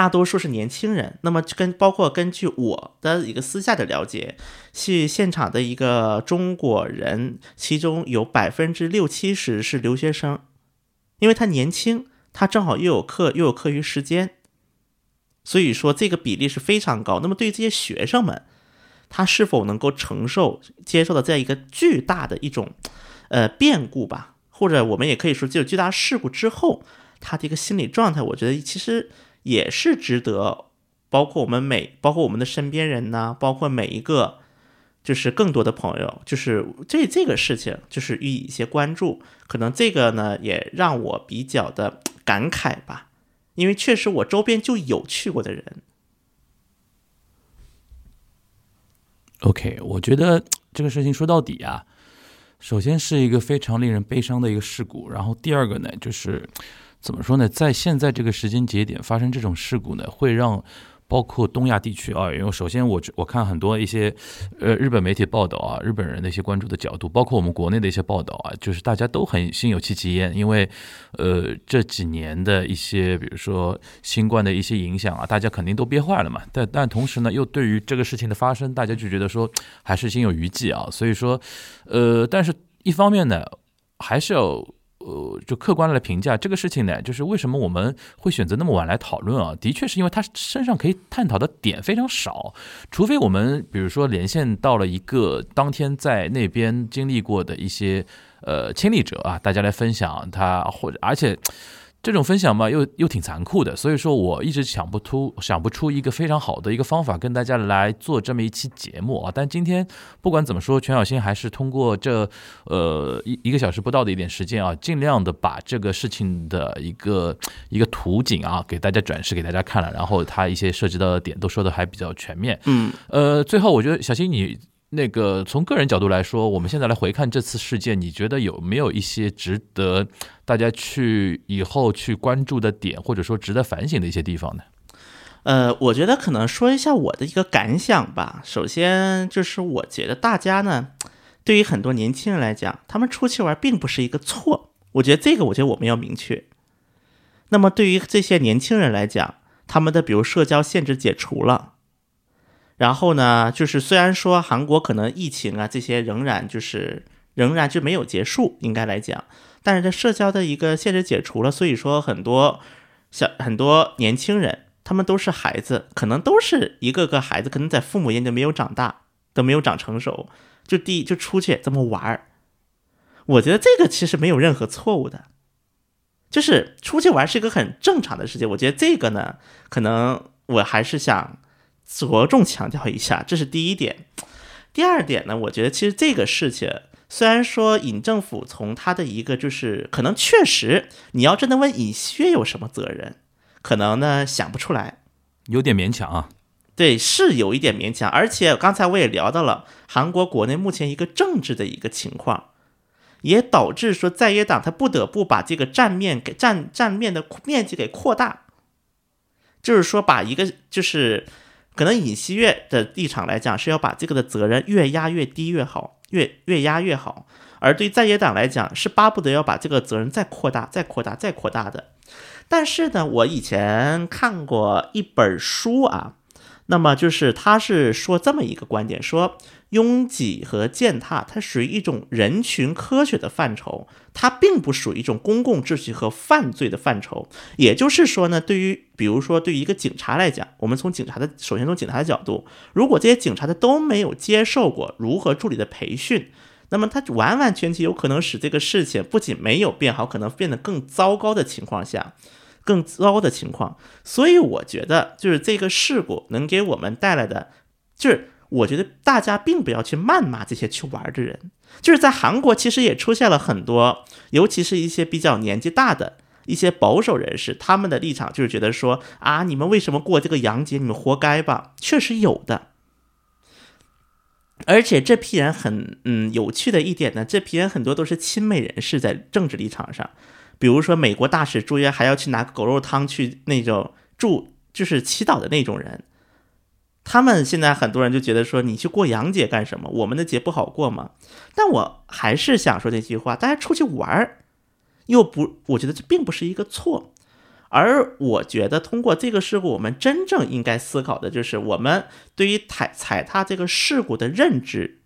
大多数是年轻人，那么跟包括根据我的一个私下的了解，去现场的一个中国人，其中有百分之六七十是留学生，因为他年轻，他正好又有课又有课余时间，所以说这个比例是非常高。那么对于这些学生们，他是否能够承受接受的这样一个巨大的一种呃变故吧，或者我们也可以说这种巨大事故之后，他的一个心理状态，我觉得其实。也是值得，包括我们每，包括我们的身边人呢，包括每一个，就是更多的朋友，就是这这个事情，就是予以一些关注。可能这个呢，也让我比较的感慨吧，因为确实我周边就有去过的人。OK，我觉得这个事情说到底啊，首先是一个非常令人悲伤的一个事故，然后第二个呢，就是。怎么说呢？在现在这个时间节点发生这种事故呢，会让包括东亚地区啊，因为首先我我看很多一些呃日本媒体报道啊，日本人的一些关注的角度，包括我们国内的一些报道啊，就是大家都很心有戚戚焉，因为呃这几年的一些比如说新冠的一些影响啊，大家肯定都憋坏了嘛。但但同时呢，又对于这个事情的发生，大家就觉得说还是心有余悸啊。所以说，呃，但是一方面呢，还是要。呃，就客观的来评价这个事情呢，就是为什么我们会选择那么晚来讨论啊？的确是因为他身上可以探讨的点非常少，除非我们比如说连线到了一个当天在那边经历过的一些呃亲历者啊，大家来分享他或者而且。这种分享嘛，又又挺残酷的，所以说我一直想不出想不出一个非常好的一个方法跟大家来做这么一期节目啊。但今天不管怎么说，全小新还是通过这呃一一个小时不到的一点时间啊，尽量的把这个事情的一个一个图景啊给大家展示给大家看了，然后他一些涉及到的点都说的还比较全面。嗯，呃，最后我觉得小新你。那个从个人角度来说，我们现在来回看这次事件，你觉得有没有一些值得大家去以后去关注的点，或者说值得反省的一些地方呢？呃，我觉得可能说一下我的一个感想吧。首先就是我觉得大家呢，对于很多年轻人来讲，他们出去玩并不是一个错。我觉得这个，我觉得我们要明确。那么对于这些年轻人来讲，他们的比如社交限制解除了。然后呢，就是虽然说韩国可能疫情啊这些仍然就是仍然就没有结束，应该来讲，但是这社交的一个限制解除了，所以说很多小很多年轻人，他们都是孩子，可能都是一个个孩子，可能在父母眼里没有长大，都没有长成熟，就第一就出去这么玩儿。我觉得这个其实没有任何错误的，就是出去玩是一个很正常的事情。我觉得这个呢，可能我还是想。着重强调一下，这是第一点。第二点呢，我觉得其实这个事情，虽然说尹政府从他的一个就是可能确实，你要真的问尹锡有什么责任，可能呢想不出来，有点勉强啊。对，是有一点勉强。而且刚才我也聊到了韩国国内目前一个政治的一个情况，也导致说在野党他不得不把这个占面给占占面的面积给扩大，就是说把一个就是。可能尹锡悦的立场来讲是要把这个的责任越压越低越好，越越压越好。而对在野党来讲是巴不得要把这个责任再扩大、再扩大、再扩大的。但是呢，我以前看过一本书啊。那么就是他是说这么一个观点，说拥挤和践踏它属于一种人群科学的范畴，它并不属于一种公共秩序和犯罪的范畴。也就是说呢，对于比如说对于一个警察来讲，我们从警察的首先从警察的角度，如果这些警察他都没有接受过如何处理的培训，那么他完完全全有可能使这个事情不仅没有变好，可能变得更糟糕的情况下。更糟的情况，所以我觉得就是这个事故能给我们带来的，就是我觉得大家并不要去谩骂这些去玩的人。就是在韩国，其实也出现了很多，尤其是一些比较年纪大的一些保守人士，他们的立场就是觉得说啊，你们为什么过这个洋节？你们活该吧？确实有的。而且这批人很嗯有趣的一点呢，这批人很多都是亲美人士，在政治立场上。比如说，美国大使住院还要去拿狗肉汤去那种住，就是祈祷的那种人，他们现在很多人就觉得说，你去过洋节干什么？我们的节不好过吗？但我还是想说这句话：大家出去玩儿，又不，我觉得这并不是一个错。而我觉得，通过这个事故，我们真正应该思考的就是，我们对于踩踩踏这个事故的认知，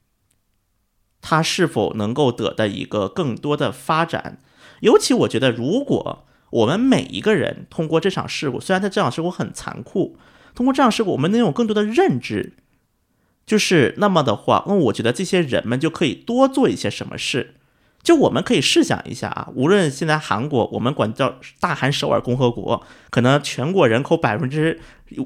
它是否能够得到一个更多的发展。尤其我觉得，如果我们每一个人通过这场事故，虽然它这场事故很残酷，通过这样事故，我们能有更多的认知，就是那么的话，那我觉得这些人们就可以多做一些什么事。就我们可以试想一下啊，无论现在韩国，我们管叫大韩首尔共和国，可能全国人口百分之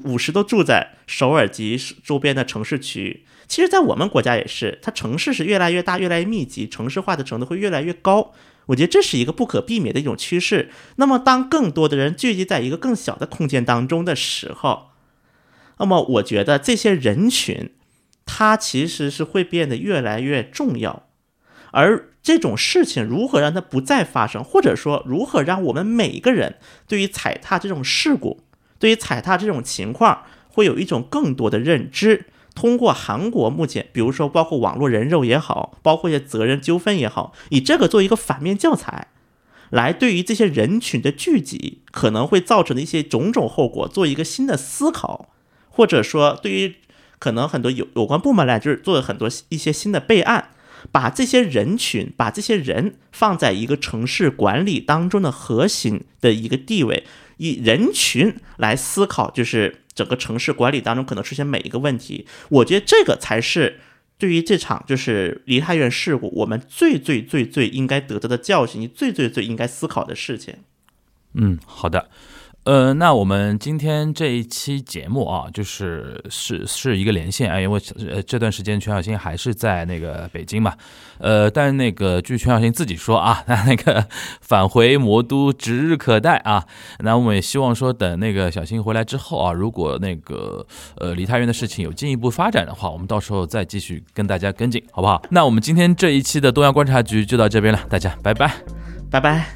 五十都住在首尔及周边的城市区域。其实，在我们国家也是，它城市是越来越大、越来越密集，城市化的程度会越来越高。我觉得这是一个不可避免的一种趋势。那么，当更多的人聚集在一个更小的空间当中的时候，那么我觉得这些人群，它其实是会变得越来越重要。而这种事情如何让它不再发生，或者说如何让我们每一个人对于踩踏这种事故，对于踩踏这种情况。会有一种更多的认知。通过韩国目前，比如说包括网络人肉也好，包括一些责任纠纷也好，以这个做一个反面教材，来对于这些人群的聚集可能会造成的一些种种后果做一个新的思考，或者说对于可能很多有有关部门来就是做了很多一些新的备案，把这些人群把这些人放在一个城市管理当中的核心的一个地位，以人群来思考，就是整个城市管理当中可能出现每一个问题，我觉得这个才是对于这场就是梨泰院事故，我们最最最最应该得到的教训，你最最最应该思考的事情。嗯，好的。呃，那我们今天这一期节目啊，就是是是一个连线啊，因为呃这段时间全小新还是在那个北京嘛，呃，但那个据全小新自己说啊，那 那个返回魔都指日可待啊。那我们也希望说，等那个小新回来之后啊，如果那个呃梨泰院的事情有进一步发展的话，我们到时候再继续跟大家跟进，好不好？那我们今天这一期的东亚观察局就到这边了，大家拜拜，拜拜。